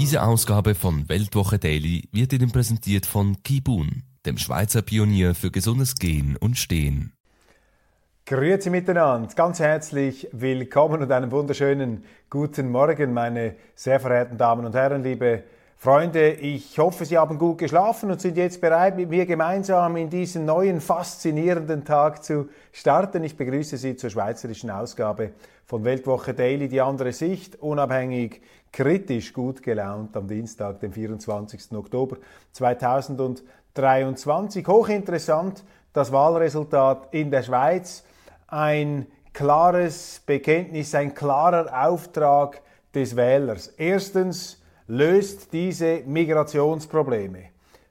Diese Ausgabe von Weltwoche Daily wird Ihnen präsentiert von Kibun, dem Schweizer Pionier für gesundes Gehen und Stehen. Grüezi miteinander, ganz herzlich willkommen und einen wunderschönen guten Morgen, meine sehr verehrten Damen und Herren, liebe Freunde. Ich hoffe, Sie haben gut geschlafen und sind jetzt bereit, mit mir gemeinsam in diesen neuen, faszinierenden Tag zu starten. Ich begrüße Sie zur schweizerischen Ausgabe von Weltwoche Daily, die andere Sicht, unabhängig, kritisch, gut gelaunt am Dienstag, dem 24. Oktober 2023. Hochinteressant das Wahlresultat in der Schweiz ein klares Bekenntnis, ein klarer Auftrag des Wählers. Erstens, löst diese Migrationsprobleme.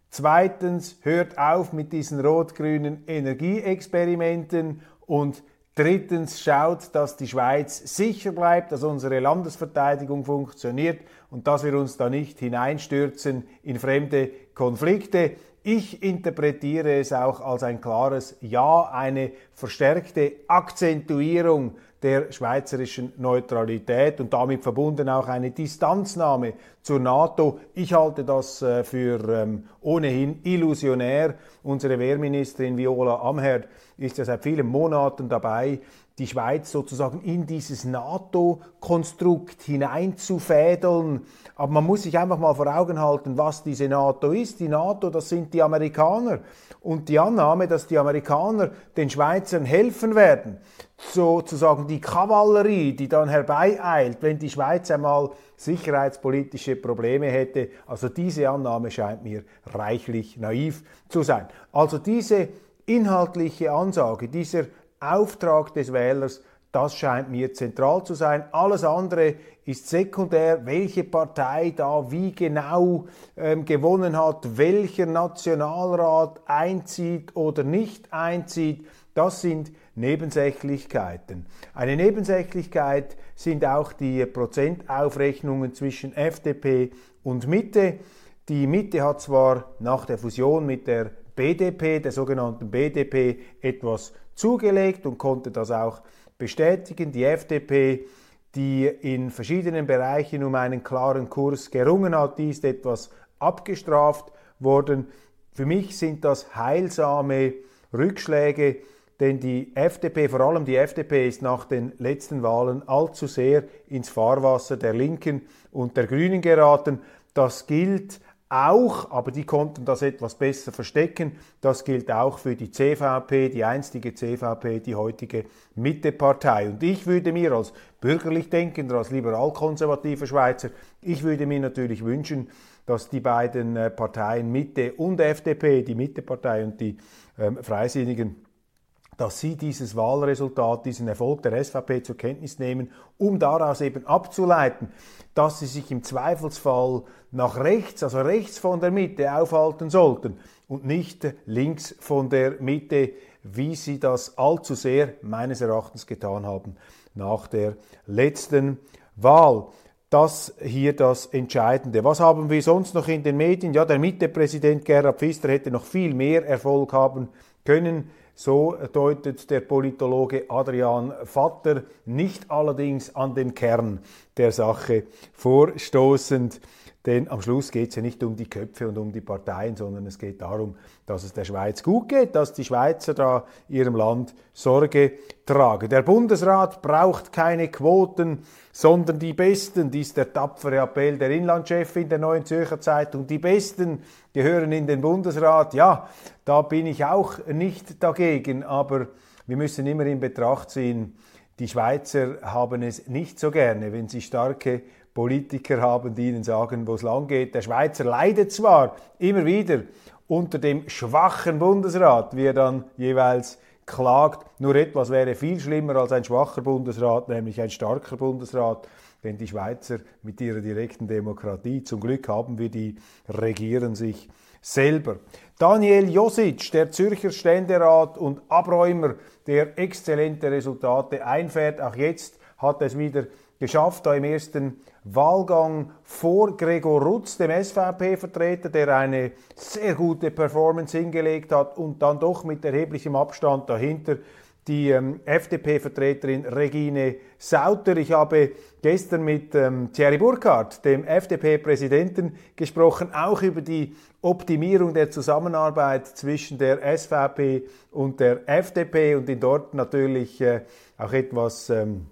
Zweitens, hört auf mit diesen rot-grünen Energieexperimenten. Und drittens, schaut, dass die Schweiz sicher bleibt, dass unsere Landesverteidigung funktioniert und dass wir uns da nicht hineinstürzen in fremde Konflikte. Ich interpretiere es auch als ein klares Ja, eine verstärkte Akzentuierung der schweizerischen Neutralität und damit verbunden auch eine Distanznahme zur NATO. Ich halte das äh, für ähm, ohnehin illusionär. Unsere Wehrministerin Viola Amherd ist ja seit vielen Monaten dabei, die Schweiz sozusagen in dieses NATO-Konstrukt hineinzufädeln. Aber man muss sich einfach mal vor Augen halten, was diese NATO ist. Die NATO, das sind die Amerikaner. Und die Annahme, dass die Amerikaner den Schweizern helfen werden, sozusagen die Kavallerie, die dann herbeieilt, wenn die Schweiz einmal sicherheitspolitische Probleme hätte, also diese Annahme scheint mir reichlich naiv zu sein. Also diese inhaltliche Ansage, dieser Auftrag des Wählers, das scheint mir zentral zu sein. Alles andere ist sekundär, welche Partei da wie genau ähm, gewonnen hat, welcher Nationalrat einzieht oder nicht einzieht. Das sind Nebensächlichkeiten. Eine Nebensächlichkeit sind auch die Prozentaufrechnungen zwischen FDP und Mitte. Die Mitte hat zwar nach der Fusion mit der BDP, der sogenannten BDP, etwas zugelegt und konnte das auch bestätigen. Die FDP, die in verschiedenen Bereichen um einen klaren Kurs gerungen hat, die ist etwas abgestraft worden. Für mich sind das heilsame Rückschläge, denn die FDP, vor allem die FDP, ist nach den letzten Wahlen allzu sehr ins Fahrwasser der Linken und der Grünen geraten. Das gilt auch, aber die konnten das etwas besser verstecken. Das gilt auch für die CVP, die einstige CVP, die heutige Mittepartei. Und ich würde mir als bürgerlich denkender, als liberal-konservativer Schweizer, ich würde mir natürlich wünschen, dass die beiden äh, Parteien Mitte und FDP, die Mittepartei und die ähm, Freisinnigen, dass sie dieses Wahlresultat, diesen Erfolg der SVP zur Kenntnis nehmen, um daraus eben abzuleiten, dass sie sich im Zweifelsfall nach rechts, also rechts von der Mitte aufhalten sollten und nicht links von der Mitte, wie sie das allzu sehr meines Erachtens getan haben nach der letzten Wahl. Das hier das Entscheidende. Was haben wir sonst noch in den Medien? Ja, der Mitte-Präsident Gerhard Pfister hätte noch viel mehr Erfolg haben können. So deutet der Politologe Adrian Vatter nicht allerdings an den Kern der Sache vorstoßend. Denn am Schluss geht es ja nicht um die Köpfe und um die Parteien, sondern es geht darum, dass es der Schweiz gut geht, dass die Schweizer da ihrem Land Sorge tragen. Der Bundesrat braucht keine Quoten, sondern die Besten, dies der tapfere Appell der Inlandchef in der Neuen Zürcher Zeitung. Die Besten gehören in den Bundesrat. Ja, da bin ich auch nicht dagegen, aber wir müssen immer in Betracht ziehen, die Schweizer haben es nicht so gerne, wenn sie starke Politiker haben, die ihnen sagen, wo es lang geht. Der Schweizer leidet zwar immer wieder unter dem schwachen Bundesrat, wie er dann jeweils klagt. Nur etwas wäre viel schlimmer als ein schwacher Bundesrat, nämlich ein starker Bundesrat. Denn die Schweizer mit ihrer direkten Demokratie, zum Glück haben wir die, regieren sich selber. Daniel Josic, der Zürcher Ständerat und Abräumer, der exzellente Resultate einfährt, auch jetzt hat es wieder geschafft, da im ersten Wahlgang vor Gregor Rutz, dem SVP-Vertreter, der eine sehr gute Performance hingelegt hat und dann doch mit erheblichem Abstand dahinter die ähm, FDP-Vertreterin Regine Sauter. Ich habe gestern mit ähm, Thierry Burkhardt, dem FDP-Präsidenten, gesprochen, auch über die Optimierung der Zusammenarbeit zwischen der SVP und der FDP und ihn dort natürlich äh, auch etwas ähm,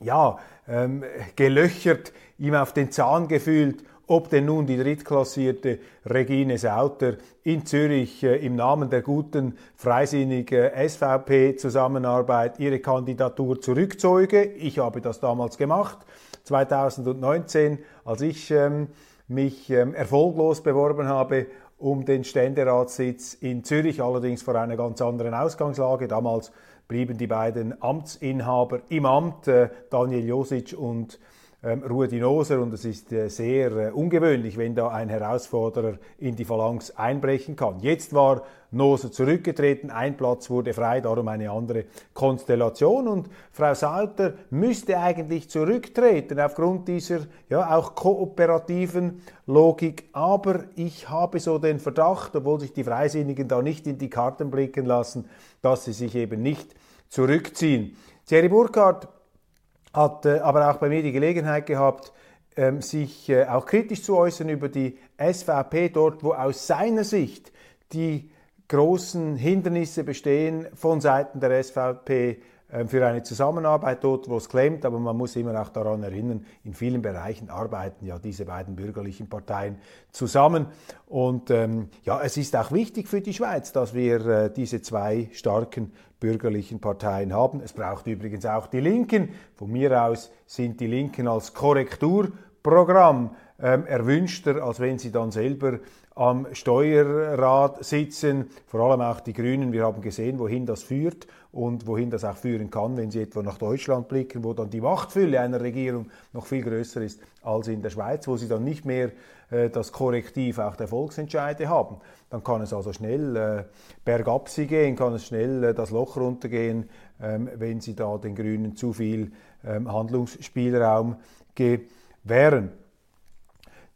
ja, ähm, gelöchert, ihm auf den Zahn gefühlt, ob denn nun die drittklassierte Regine Sauter in Zürich äh, im Namen der guten, freisinnigen SVP-Zusammenarbeit ihre Kandidatur zurückzeuge. Ich habe das damals gemacht, 2019, als ich ähm, mich ähm, erfolglos beworben habe um den Ständeratssitz in Zürich, allerdings vor einer ganz anderen Ausgangslage. Damals blieben die beiden Amtsinhaber im Amt, äh, Daniel Josic und Rudi Noser und es ist äh, sehr äh, ungewöhnlich, wenn da ein Herausforderer in die Phalanx einbrechen kann. Jetzt war Noser zurückgetreten, ein Platz wurde frei, darum eine andere Konstellation und Frau Salter müsste eigentlich zurücktreten aufgrund dieser ja auch kooperativen Logik, aber ich habe so den Verdacht, obwohl sich die Freisinnigen da nicht in die Karten blicken lassen, dass sie sich eben nicht zurückziehen. Thierry Burkhardt hat äh, aber auch bei mir die Gelegenheit gehabt, ähm, sich äh, auch kritisch zu äußern über die SVP dort, wo aus seiner Sicht die großen Hindernisse bestehen von Seiten der SVP für eine Zusammenarbeit dort, wo es klemmt, aber man muss immer auch daran erinnern, in vielen Bereichen arbeiten ja diese beiden bürgerlichen Parteien zusammen. Und ähm, ja, es ist auch wichtig für die Schweiz, dass wir äh, diese zwei starken bürgerlichen Parteien haben. Es braucht übrigens auch die Linken. Von mir aus sind die Linken als Korrekturprogramm ähm, erwünschter, als wenn sie dann selber am Steuerrad sitzen, vor allem auch die Grünen. Wir haben gesehen, wohin das führt und wohin das auch führen kann, wenn sie etwa nach Deutschland blicken, wo dann die Machtfülle einer Regierung noch viel größer ist als in der Schweiz, wo sie dann nicht mehr äh, das Korrektiv auch der Volksentscheide haben. Dann kann es also schnell äh, bergab sie gehen, kann es schnell äh, das Loch runtergehen, ähm, wenn sie da den Grünen zu viel ähm, Handlungsspielraum gewähren.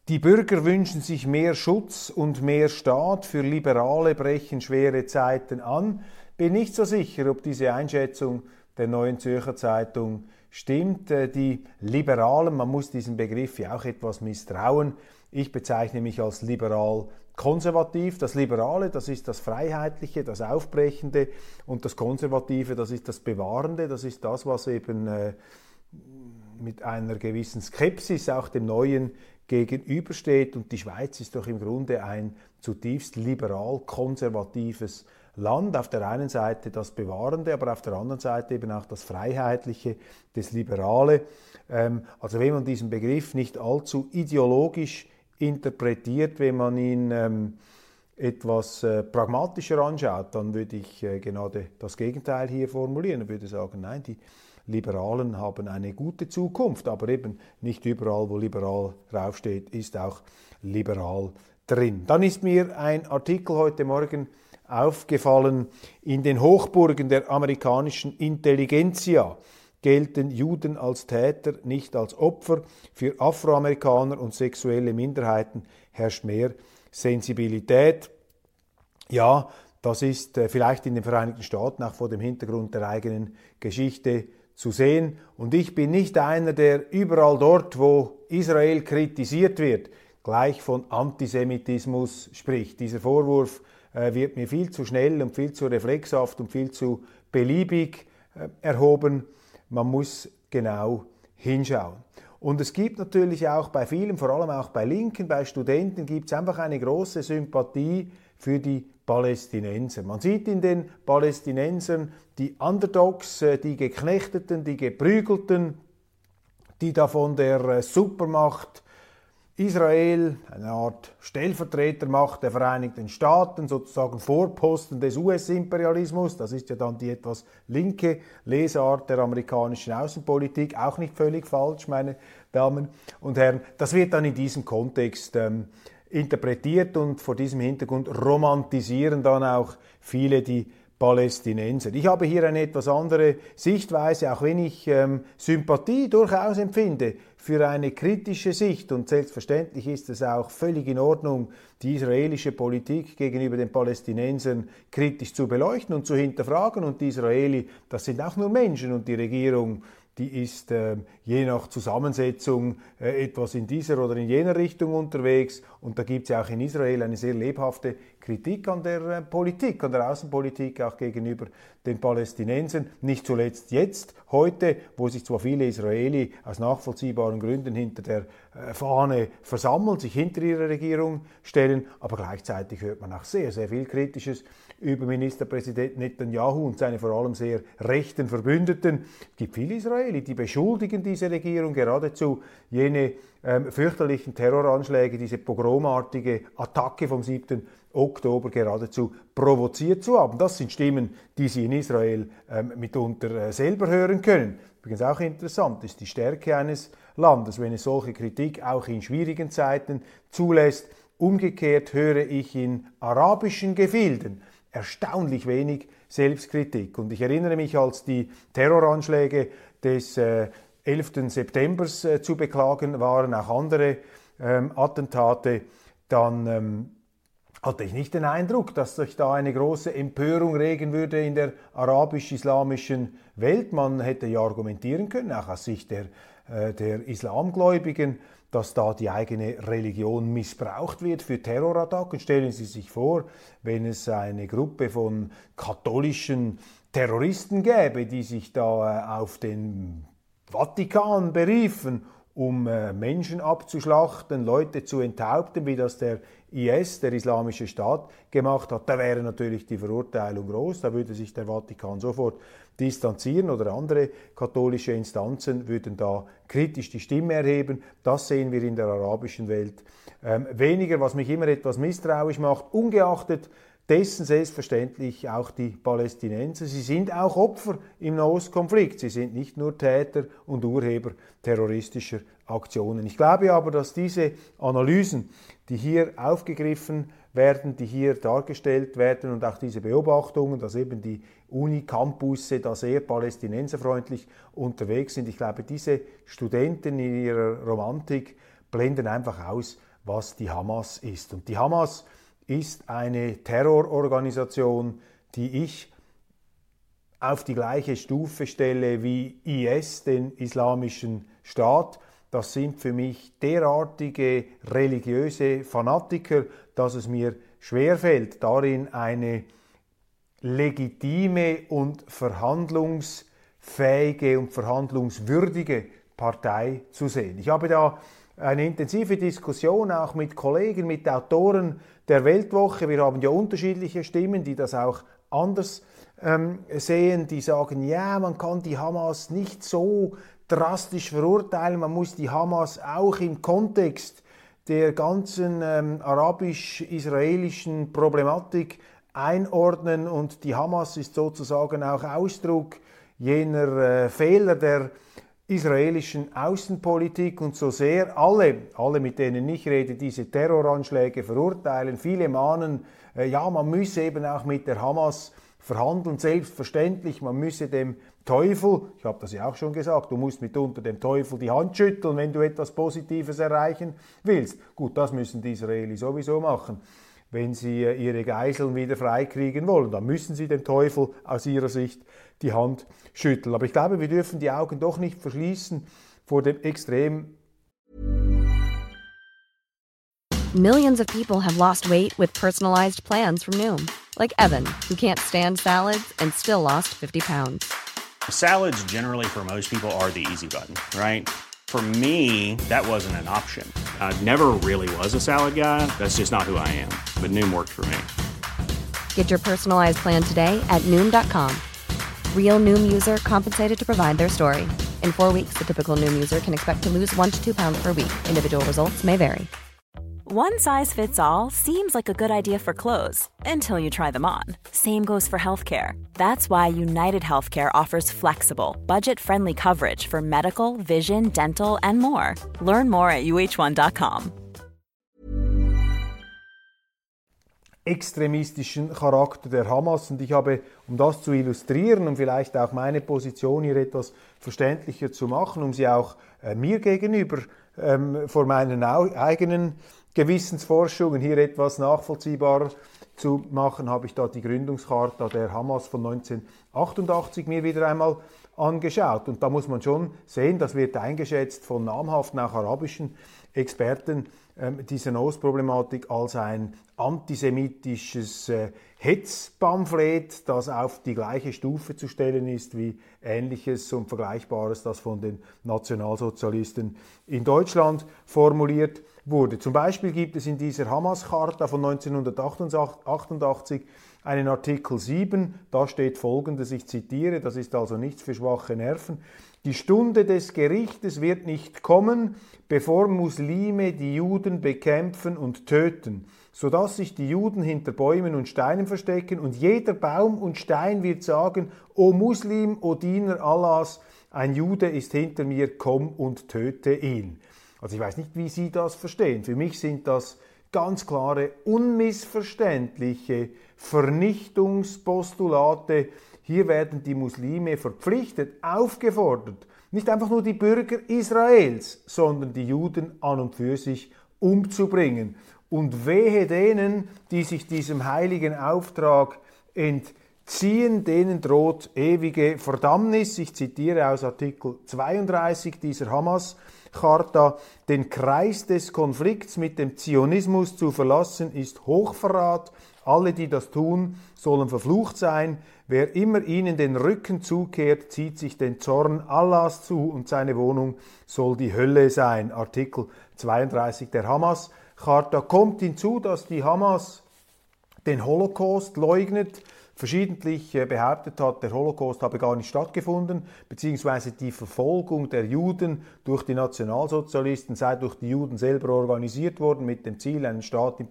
Die Bürger wünschen sich mehr Schutz und mehr Staat. Für Liberale brechen schwere Zeiten an. Bin nicht so sicher, ob diese Einschätzung der Neuen Zürcher Zeitung stimmt. Äh, die Liberalen, man muss diesen Begriff ja auch etwas misstrauen. Ich bezeichne mich als liberal konservativ. Das Liberale, das ist das Freiheitliche, das Aufbrechende und das Konservative, das ist das Bewahrende, das ist das, was eben äh, mit einer gewissen Skepsis auch dem Neuen gegenübersteht. Und die Schweiz ist doch im Grunde ein zutiefst liberal-konservatives Land. Auf der einen Seite das Bewahrende, aber auf der anderen Seite eben auch das Freiheitliche, das Liberale. Ähm, also wenn man diesen Begriff nicht allzu ideologisch interpretiert, wenn man ihn ähm, etwas äh, pragmatischer anschaut, dann würde ich äh, genau das Gegenteil hier formulieren. Ich würde sagen, nein, die Liberalen haben eine gute Zukunft, aber eben nicht überall, wo liberal draufsteht, ist auch liberal drin. Dann ist mir ein Artikel heute Morgen aufgefallen, in den Hochburgen der amerikanischen Intelligenzia gelten Juden als Täter, nicht als Opfer. Für Afroamerikaner und sexuelle Minderheiten herrscht mehr Sensibilität. Ja, das ist äh, vielleicht in den Vereinigten Staaten auch vor dem Hintergrund der eigenen Geschichte zu sehen. Und ich bin nicht einer, der überall dort, wo Israel kritisiert wird, gleich von Antisemitismus spricht. Dieser Vorwurf äh, wird mir viel zu schnell und viel zu reflexhaft und viel zu beliebig äh, erhoben. Man muss genau hinschauen. Und es gibt natürlich auch bei vielen, vor allem auch bei Linken, bei Studenten, gibt es einfach eine große Sympathie für die Palästinenser. Man sieht in den Palästinensern die Underdogs, äh, die Geknechteten, die Geprügelten, die da von der äh, Supermacht Israel, eine Art Stellvertretermacht der Vereinigten Staaten, sozusagen Vorposten des US-Imperialismus. Das ist ja dann die etwas linke Lesart der amerikanischen Außenpolitik, auch nicht völlig falsch, meine Damen und Herren. Das wird dann in diesem Kontext ähm, interpretiert und vor diesem Hintergrund romantisieren dann auch viele die Palästinenser. Ich habe hier eine etwas andere Sichtweise, auch wenn ich ähm, Sympathie durchaus empfinde für eine kritische Sicht und selbstverständlich ist es auch völlig in Ordnung, die israelische Politik gegenüber den Palästinensern kritisch zu beleuchten und zu hinterfragen und die Israeli, das sind auch nur Menschen und die Regierung die ist äh, je nach Zusammensetzung äh, etwas in dieser oder in jener Richtung unterwegs. Und da gibt es ja auch in Israel eine sehr lebhafte Kritik an der äh, Politik, an der Außenpolitik, auch gegenüber den Palästinensern. Nicht zuletzt jetzt, heute, wo sich zwar viele Israeli aus nachvollziehbaren Gründen hinter der äh, Fahne versammeln, sich hinter ihre Regierung stellen, aber gleichzeitig hört man auch sehr, sehr viel Kritisches über Ministerpräsident Netanyahu und seine vor allem sehr rechten Verbündeten. Es gibt viele Israeli, die beschuldigen diese Regierung geradezu, jene ähm, fürchterlichen Terroranschläge, diese pogromartige Attacke vom 7. Oktober geradezu provoziert zu haben. Das sind Stimmen, die Sie in Israel ähm, mitunter äh, selber hören können. Übrigens auch interessant ist die Stärke eines Landes, wenn es solche Kritik auch in schwierigen Zeiten zulässt. Umgekehrt höre ich in arabischen Gefilden erstaunlich wenig Selbstkritik. Und ich erinnere mich, als die Terroranschläge des äh, 11. September äh, zu beklagen waren, auch andere ähm, Attentate, dann ähm, hatte ich nicht den Eindruck, dass sich da eine große Empörung regen würde in der arabisch-islamischen Welt. Man hätte ja argumentieren können, auch aus Sicht der, äh, der Islamgläubigen, dass da die eigene Religion missbraucht wird für Terrorattacken. Stellen Sie sich vor, wenn es eine Gruppe von katholischen Terroristen gäbe, die sich da äh, auf den Vatikan beriefen, um äh, Menschen abzuschlachten, Leute zu enthaupten, wie das der IS, der Islamische Staat, gemacht hat, da wäre natürlich die Verurteilung groß, da würde sich der Vatikan sofort distanzieren oder andere katholische Instanzen würden da kritisch die Stimme erheben. Das sehen wir in der arabischen Welt ähm, weniger, was mich immer etwas misstrauisch macht, ungeachtet dessen selbstverständlich auch die Palästinenser. Sie sind auch Opfer im Nahostkonflikt. Sie sind nicht nur Täter und Urheber terroristischer Aktionen. Ich glaube aber, dass diese Analysen, die hier aufgegriffen werden, die hier dargestellt werden und auch diese Beobachtungen, dass eben die Uni-Campusse da sehr palästinenserfreundlich unterwegs sind. Ich glaube, diese Studenten in ihrer Romantik blenden einfach aus, was die Hamas ist. Und die Hamas ist eine Terrororganisation, die ich auf die gleiche Stufe stelle wie IS, den Islamischen Staat. Das sind für mich derartige religiöse Fanatiker, dass es mir schwerfällt, darin eine legitime und verhandlungsfähige und verhandlungswürdige Partei zu sehen. Ich habe da eine intensive Diskussion auch mit Kollegen, mit Autoren der Weltwoche. Wir haben ja unterschiedliche Stimmen, die das auch anders ähm, sehen, die sagen, ja, man kann die Hamas nicht so drastisch verurteilen, man muss die Hamas auch im Kontext der ganzen ähm, arabisch-israelischen Problematik einordnen und die Hamas ist sozusagen auch Ausdruck jener äh, Fehler der israelischen Außenpolitik und so sehr alle, alle mit denen ich rede, diese Terroranschläge verurteilen. Viele mahnen, äh, ja, man müsse eben auch mit der Hamas verhandeln, selbstverständlich, man müsse dem Teufel, ich habe das ja auch schon gesagt, du musst mitunter dem Teufel die Hand schütteln, wenn du etwas Positives erreichen willst. Gut, das müssen die Israelis sowieso machen. Wenn sie äh, ihre Geiseln wieder freikriegen wollen, dann müssen sie dem Teufel aus ihrer Sicht die Hand schütteln. Aber ich glaube, wir dürfen die Augen doch nicht verschließen vor dem extrem Millions of people have lost weight with personalized plans from Noom, like Evan, who can't stand salads and still lost 50 pounds. Salads generally for most people are the easy button, right? For me, that wasn't an option. I never really was a salad guy. That's just not who I am. But Noom worked for me. Get your personalized plan today at Noom.com. Real Noom user compensated to provide their story. In four weeks, the typical Noom user can expect to lose one to two pounds per week. Individual results may vary. One size fits all seems like a good idea for clothes until you try them on. Same goes for healthcare. That's why United Healthcare offers flexible, budget friendly coverage for medical, vision, dental, and more. Learn more at uh1.com. extremistischen Charakter der Hamas. Und ich habe, um das zu illustrieren und vielleicht auch meine Position hier etwas verständlicher zu machen, um sie auch äh, mir gegenüber ähm, vor meinen eigenen Gewissensforschungen hier etwas nachvollziehbarer zu machen, habe ich da die Gründungscharta der Hamas von 1988 mir wieder einmal angeschaut. Und da muss man schon sehen, das wird eingeschätzt von namhaften, auch arabischen Experten, ähm, diese Nose-Problematik als ein antisemitisches äh, Hetzpamphlet, das auf die gleiche Stufe zu stellen ist wie ähnliches und Vergleichbares, das von den Nationalsozialisten in Deutschland formuliert wurde. Zum Beispiel gibt es in dieser Hamas-Charta von 1988 einen Artikel 7, da steht folgendes, ich zitiere, das ist also nichts für schwache Nerven. Die Stunde des Gerichtes wird nicht kommen, bevor Muslime die Juden bekämpfen und töten, sodass sich die Juden hinter Bäumen und Steinen verstecken und jeder Baum und Stein wird sagen, O Muslim, O Diener Allahs, ein Jude ist hinter mir, komm und töte ihn. Also ich weiß nicht, wie Sie das verstehen. Für mich sind das ganz klare, unmissverständliche Vernichtungspostulate. Hier werden die Muslime verpflichtet, aufgefordert, nicht einfach nur die Bürger Israels, sondern die Juden an und für sich umzubringen. Und wehe denen, die sich diesem heiligen Auftrag entziehen, denen droht ewige Verdammnis. Ich zitiere aus Artikel 32 dieser Hamas. Charta, den Kreis des Konflikts mit dem Zionismus zu verlassen, ist Hochverrat. Alle, die das tun, sollen verflucht sein. Wer immer ihnen den Rücken zukehrt, zieht sich den Zorn Allahs zu und seine Wohnung soll die Hölle sein. Artikel 32 der Hamas-Charta kommt hinzu, dass die Hamas den Holocaust leugnet, verschiedentlich äh, behauptet hat, der Holocaust habe gar nicht stattgefunden, beziehungsweise die Verfolgung der Juden durch die Nationalsozialisten sei durch die Juden selber organisiert worden, mit dem Ziel, einen Staat in,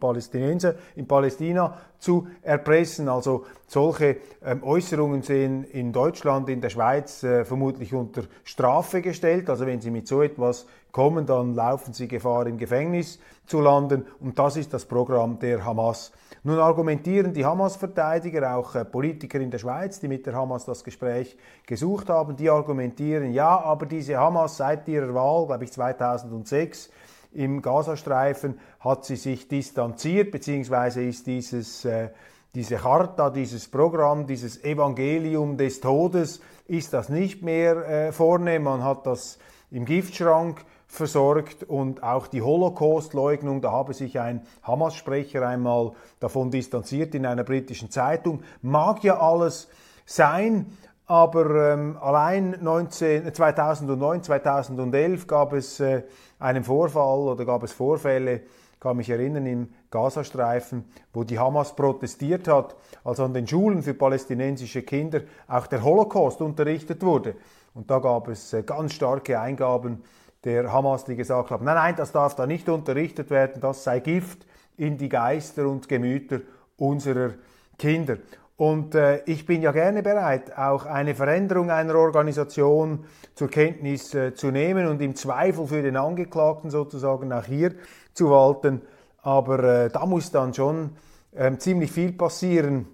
in Palästina zu erpressen. Also solche ähm, Äußerungen sind in Deutschland, in der Schweiz äh, vermutlich unter Strafe gestellt. Also wenn Sie mit so etwas kommen, dann laufen Sie Gefahr, im Gefängnis zu landen. Und das ist das Programm der Hamas. Nun argumentieren die Hamas-Verteidiger, auch äh, Politiker in der Schweiz, die mit der Hamas das Gespräch gesucht haben, die argumentieren, ja, aber diese Hamas seit ihrer Wahl, glaube ich 2006, im Gazastreifen hat sie sich distanziert, beziehungsweise ist dieses, äh, diese Charta, dieses Programm, dieses Evangelium des Todes, ist das nicht mehr äh, vorne. Man hat das im Giftschrank versorgt und auch die Holocaust-Leugnung, da habe sich ein Hamas-Sprecher einmal davon distanziert in einer britischen Zeitung. Mag ja alles sein, aber ähm, allein 19, 2009, 2011 gab es äh, einen Vorfall oder gab es Vorfälle, kann mich erinnern, im Gazastreifen, wo die Hamas protestiert hat, als an den Schulen für palästinensische Kinder auch der Holocaust unterrichtet wurde. Und da gab es äh, ganz starke Eingaben der Hamas, die gesagt haben, nein, nein, das darf da nicht unterrichtet werden, das sei Gift in die Geister und Gemüter unserer Kinder. Und äh, ich bin ja gerne bereit, auch eine Veränderung einer Organisation zur Kenntnis äh, zu nehmen und im Zweifel für den Angeklagten sozusagen auch hier zu walten. Aber äh, da muss dann schon ähm, ziemlich viel passieren,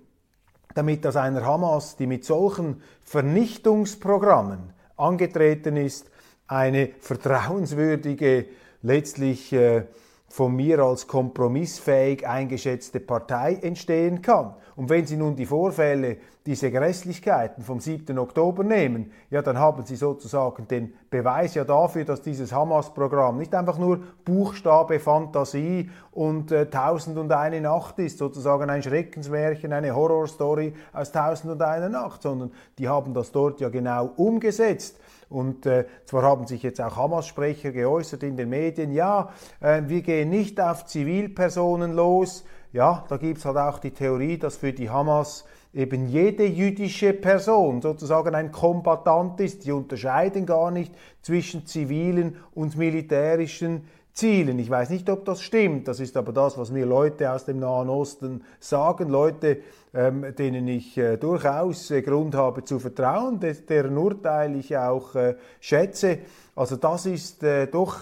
damit aus einer Hamas, die mit solchen Vernichtungsprogrammen angetreten ist, eine vertrauenswürdige, letztlich äh, von mir als kompromissfähig eingeschätzte Partei entstehen kann. Und wenn Sie nun die Vorfälle, diese Grässlichkeiten vom 7. Oktober nehmen, ja, dann haben Sie sozusagen den Beweis ja dafür, dass dieses Hamas-Programm nicht einfach nur Buchstabe, Fantasie und äh, Tausend und eine Nacht ist, sozusagen ein Schreckensmärchen, eine Horrorstory aus Tausend und eine Nacht, sondern die haben das dort ja genau umgesetzt. Und äh, zwar haben sich jetzt auch Hamas-Sprecher geäußert in den Medien, ja, äh, wir gehen nicht auf Zivilpersonen los. Ja, da gibt es halt auch die Theorie, dass für die Hamas eben jede jüdische Person sozusagen ein Kombatant ist. Die unterscheiden gar nicht zwischen zivilen und militärischen Zielen. Ich weiß nicht, ob das stimmt. Das ist aber das, was mir Leute aus dem Nahen Osten sagen. Leute, ähm, denen ich äh, durchaus äh, Grund habe zu vertrauen, deren Urteil ich auch äh, schätze. Also das ist äh, doch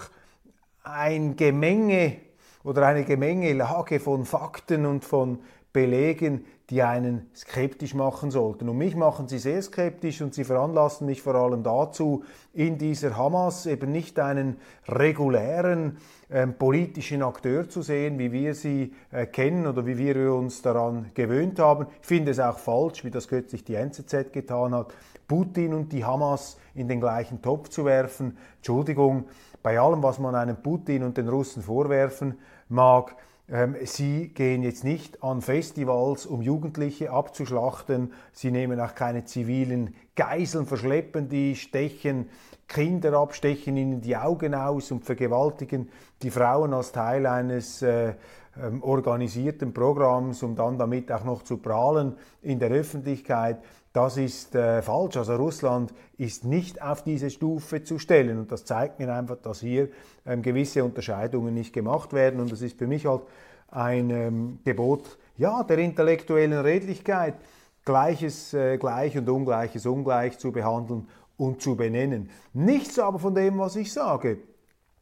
ein Gemenge oder eine Gemengelage von Fakten und von Belegen, die einen skeptisch machen sollten. Und mich machen sie sehr skeptisch und sie veranlassen mich vor allem dazu, in dieser Hamas eben nicht einen regulären ähm, politischen Akteur zu sehen, wie wir sie äh, kennen oder wie wir uns daran gewöhnt haben. Ich finde es auch falsch, wie das kürzlich die NZZ getan hat, Putin und die Hamas in den gleichen Topf zu werfen. Entschuldigung, bei allem, was man einem Putin und den Russen vorwerfen mag, Sie gehen jetzt nicht an Festivals, um Jugendliche abzuschlachten. Sie nehmen auch keine zivilen Geiseln, verschleppen die, stechen Kinder ab, stechen ihnen die Augen aus und vergewaltigen die Frauen als Teil eines äh, ähm, organisierten Programms, um dann damit auch noch zu prahlen in der Öffentlichkeit. Das ist äh, falsch. Also Russland ist nicht auf diese Stufe zu stellen. Und das zeigt mir einfach, dass hier ähm, gewisse Unterscheidungen nicht gemacht werden. Und das ist für mich halt ein ähm, Gebot ja, der intellektuellen Redlichkeit, Gleiches äh, gleich und Ungleiches ungleich zu behandeln und zu benennen. Nichts aber von dem, was ich sage,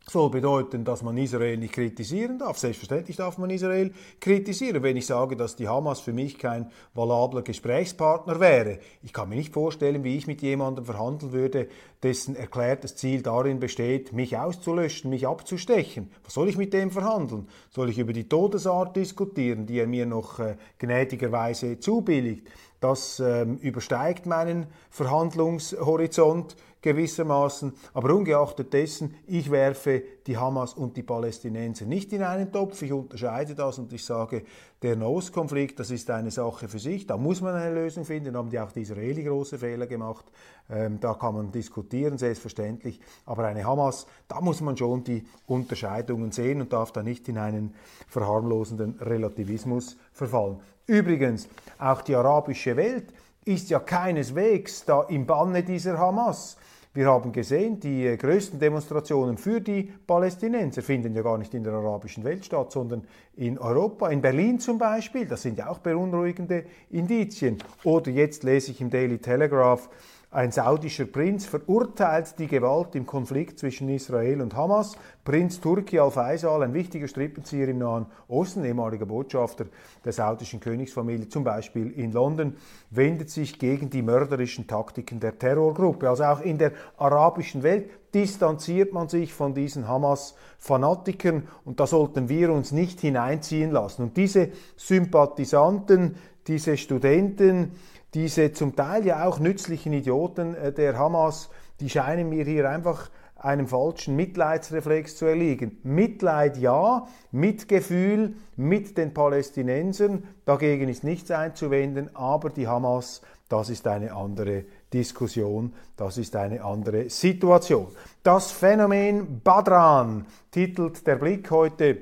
soll bedeuten, dass man Israel nicht kritisieren darf. Selbstverständlich darf man Israel kritisieren. Wenn ich sage, dass die Hamas für mich kein valabler Gesprächspartner wäre, ich kann mir nicht vorstellen, wie ich mit jemandem verhandeln würde, dessen erklärtes Ziel darin besteht, mich auszulöschen, mich abzustechen. Was soll ich mit dem verhandeln? Soll ich über die Todesart diskutieren, die er mir noch äh, gnädigerweise zubilligt? Das ähm, übersteigt meinen Verhandlungshorizont gewissermaßen. Aber ungeachtet dessen, ich werfe die Hamas und die Palästinenser nicht in einen Topf. Ich unterscheide das und ich sage, der Nahostkonflikt, das ist eine Sache für sich. Da muss man eine Lösung finden. Da haben die auch die Israeli große Fehler gemacht. Ähm, da kann man diskutieren, selbstverständlich. Aber eine Hamas, da muss man schon die Unterscheidungen sehen und darf da nicht in einen verharmlosenden Relativismus verfallen. Übrigens, auch die arabische Welt ist ja keineswegs da im Banne dieser Hamas. Wir haben gesehen, die größten Demonstrationen für die Palästinenser finden ja gar nicht in der arabischen Welt statt, sondern in Europa, in Berlin zum Beispiel. Das sind ja auch beunruhigende Indizien. Oder jetzt lese ich im Daily Telegraph, ein saudischer Prinz verurteilt die Gewalt im Konflikt zwischen Israel und Hamas. Prinz Turki al-Faisal, ein wichtiger Strippenzieher im Nahen Osten, ehemaliger Botschafter der saudischen Königsfamilie, zum Beispiel in London, wendet sich gegen die mörderischen Taktiken der Terrorgruppe. Also auch in der arabischen Welt distanziert man sich von diesen Hamas-Fanatikern und da sollten wir uns nicht hineinziehen lassen. Und diese Sympathisanten, diese Studenten, diese zum Teil ja auch nützlichen Idioten äh, der Hamas, die scheinen mir hier einfach einem falschen Mitleidsreflex zu erliegen. Mitleid ja, Mitgefühl mit den Palästinensern, dagegen ist nichts einzuwenden, aber die Hamas, das ist eine andere Diskussion, das ist eine andere Situation. Das Phänomen Badran titelt der Blick heute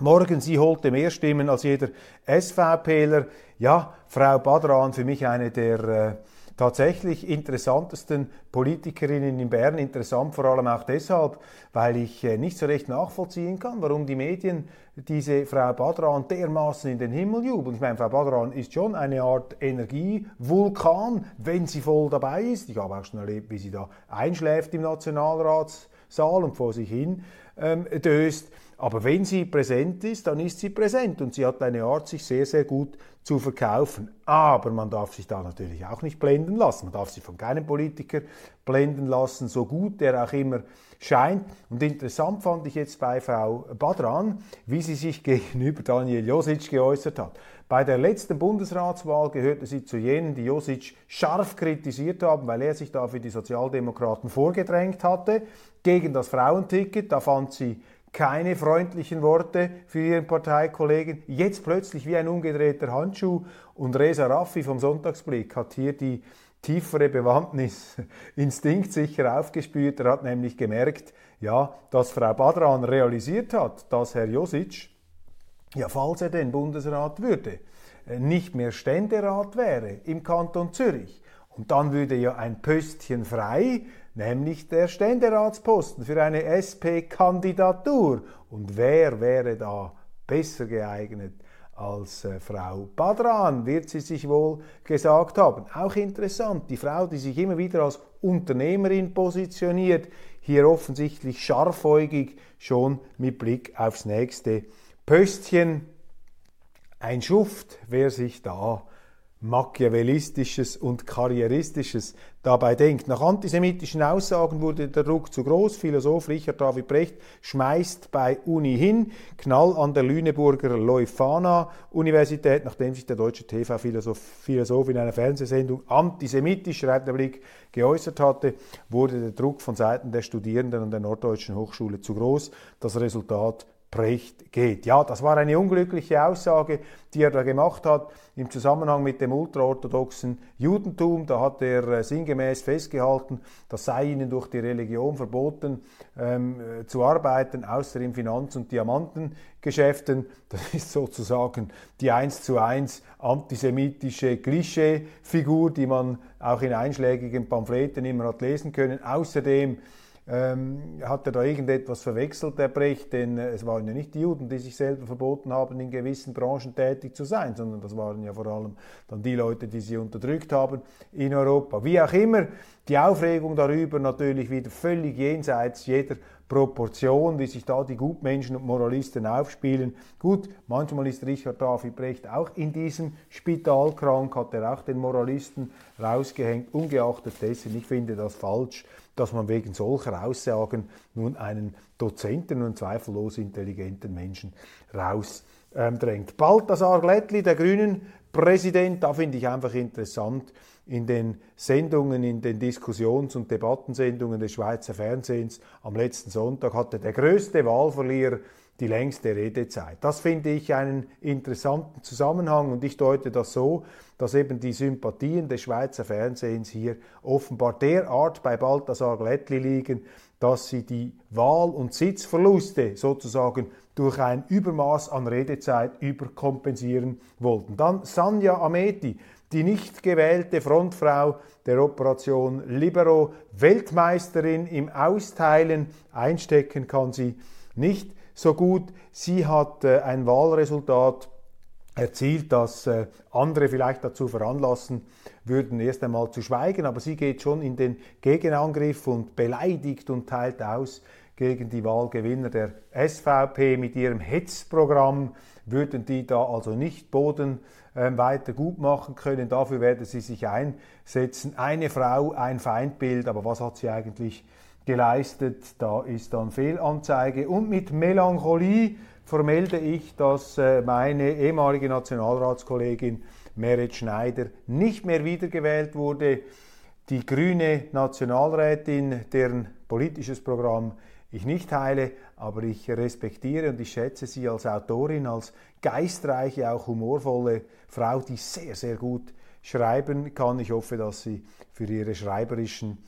Morgen, sie holte mehr Stimmen als jeder SVPler. Ja, Frau Badran, für mich eine der äh, tatsächlich interessantesten Politikerinnen in Bern. Interessant vor allem auch deshalb, weil ich äh, nicht so recht nachvollziehen kann, warum die Medien diese Frau Badran dermaßen in den Himmel jubeln. Ich meine, Frau Badran ist schon eine Art Energievulkan, wenn sie voll dabei ist. Ich habe auch schon erlebt, wie sie da einschläft im Nationalratssaal und vor sich hin ähm, döst. Aber wenn sie präsent ist, dann ist sie präsent und sie hat eine Art, sich sehr, sehr gut zu verkaufen. Aber man darf sich da natürlich auch nicht blenden lassen. Man darf sich von keinem Politiker blenden lassen, so gut der auch immer scheint. Und interessant fand ich jetzt bei Frau Badran, wie sie sich gegenüber Daniel Josic geäußert hat. Bei der letzten Bundesratswahl gehörte sie zu jenen, die Josic scharf kritisiert haben, weil er sich da für die Sozialdemokraten vorgedrängt hatte gegen das Frauenticket. Da fand sie keine freundlichen Worte für ihren Parteikollegen. Jetzt plötzlich wie ein umgedrehter Handschuh. Und Reza Raffi vom Sonntagsblick hat hier die tiefere Bewandtnis instinktsicher aufgespürt. Er hat nämlich gemerkt, ja, dass Frau Badran realisiert hat, dass Herr Josic, ja, falls er den Bundesrat würde, äh, nicht mehr Ständerat wäre im Kanton Zürich. Und dann würde ja ein Pöstchen frei, nämlich der Ständeratsposten für eine SP-Kandidatur. Und wer wäre da besser geeignet als äh, Frau Badran, wird sie sich wohl gesagt haben. Auch interessant, die Frau, die sich immer wieder als Unternehmerin positioniert, hier offensichtlich scharfäugig schon mit Blick aufs nächste Pöstchen. Ein Schuft, wer sich da Machiavellistisches und Karrieristisches dabei denkt. Nach antisemitischen Aussagen wurde der Druck zu groß. Philosoph Richard David Brecht schmeißt bei Uni hin. Knall an der Lüneburger Leuphana Universität, nachdem sich der deutsche TV-Philosoph Philosoph in einer Fernsehsendung antisemitisch, schreibt der Blick, geäußert hatte, wurde der Druck von Seiten der Studierenden an der Norddeutschen Hochschule zu groß. Das Resultat Precht geht. Ja, das war eine unglückliche Aussage, die er da gemacht hat im Zusammenhang mit dem ultraorthodoxen Judentum. Da hat er äh, sinngemäß festgehalten, das sei ihnen durch die Religion verboten ähm, äh, zu arbeiten, außer in Finanz- und Diamantengeschäften. Das ist sozusagen die eins zu eins antisemitische Klischeefigur, die man auch in einschlägigen Pamphleten immer hat lesen können. Außerdem ähm, hat er da irgendetwas verwechselt, der Brecht, denn äh, es waren ja nicht die Juden, die sich selber verboten haben, in gewissen Branchen tätig zu sein, sondern das waren ja vor allem dann die Leute, die sie unterdrückt haben in Europa. Wie auch immer, die Aufregung darüber natürlich wieder völlig jenseits jeder Proportion, wie sich da die Gutmenschen und Moralisten aufspielen. Gut, manchmal ist Richard David Brecht auch in diesem Spital krank, hat er auch den Moralisten rausgehängt, ungeachtet dessen. Ich finde das falsch dass man wegen solcher Aussagen nun einen Dozenten und zweifellos intelligenten Menschen rausdrängt. Balthasar Glättli, der Grünen Präsident, da finde ich einfach interessant, in den Sendungen, in den Diskussions- und Debattensendungen des Schweizer Fernsehens am letzten Sonntag hatte der größte Wahlverlierer die längste Redezeit. Das finde ich einen interessanten Zusammenhang und ich deute das so, dass eben die Sympathien des Schweizer Fernsehens hier offenbar derart bei Balthasar Glättli liegen, dass sie die Wahl- und Sitzverluste sozusagen durch ein Übermaß an Redezeit überkompensieren wollten. Dann Sanja Ameti, die nicht gewählte Frontfrau der Operation Libero, Weltmeisterin im Austeilen, einstecken kann sie nicht so gut. Sie hat äh, ein Wahlresultat erzielt, das äh, andere vielleicht dazu veranlassen würden, erst einmal zu schweigen. Aber sie geht schon in den Gegenangriff und beleidigt und teilt aus gegen die Wahlgewinner der SVP mit ihrem Hetzprogramm. Würden die da also nicht Boden äh, weiter gut machen können. Dafür werde sie sich einsetzen. Eine Frau, ein Feindbild. Aber was hat sie eigentlich geleistet. Da ist dann Fehlanzeige. Und mit Melancholie vermelde ich, dass äh, meine ehemalige Nationalratskollegin Merit Schneider nicht mehr wiedergewählt wurde. Die grüne Nationalrätin, deren politisches Programm ich nicht teile, aber ich respektiere und ich schätze sie als Autorin, als geistreiche, auch humorvolle Frau, die sehr, sehr gut schreiben kann. Ich hoffe, dass sie für ihre schreiberischen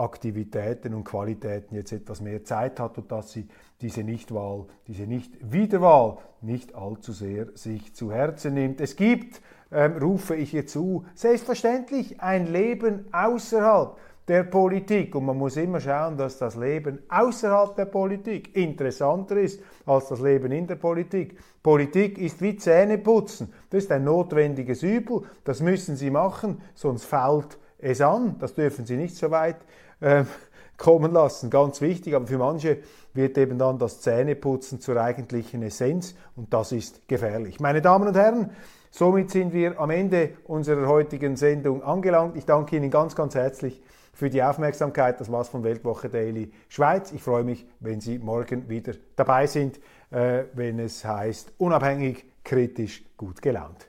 Aktivitäten und Qualitäten jetzt etwas mehr Zeit hat und dass sie diese Nichtwahl, diese Nicht-Wiederwahl nicht allzu sehr sich zu Herzen nimmt. Es gibt, ähm, rufe ich ihr zu, selbstverständlich ein Leben außerhalb der Politik. Und man muss immer schauen, dass das Leben außerhalb der Politik interessanter ist als das Leben in der Politik. Politik ist wie Zähneputzen. Das ist ein notwendiges Übel. Das müssen Sie machen, sonst fällt es an. Das dürfen Sie nicht so weit äh, kommen lassen. Ganz wichtig, aber für manche wird eben dann das Zähneputzen zur eigentlichen Essenz und das ist gefährlich. Meine Damen und Herren, somit sind wir am Ende unserer heutigen Sendung angelangt. Ich danke Ihnen ganz, ganz herzlich für die Aufmerksamkeit. Das war's von Weltwoche Daily Schweiz. Ich freue mich, wenn Sie morgen wieder dabei sind, äh, wenn es heißt unabhängig, kritisch, gut gelaunt.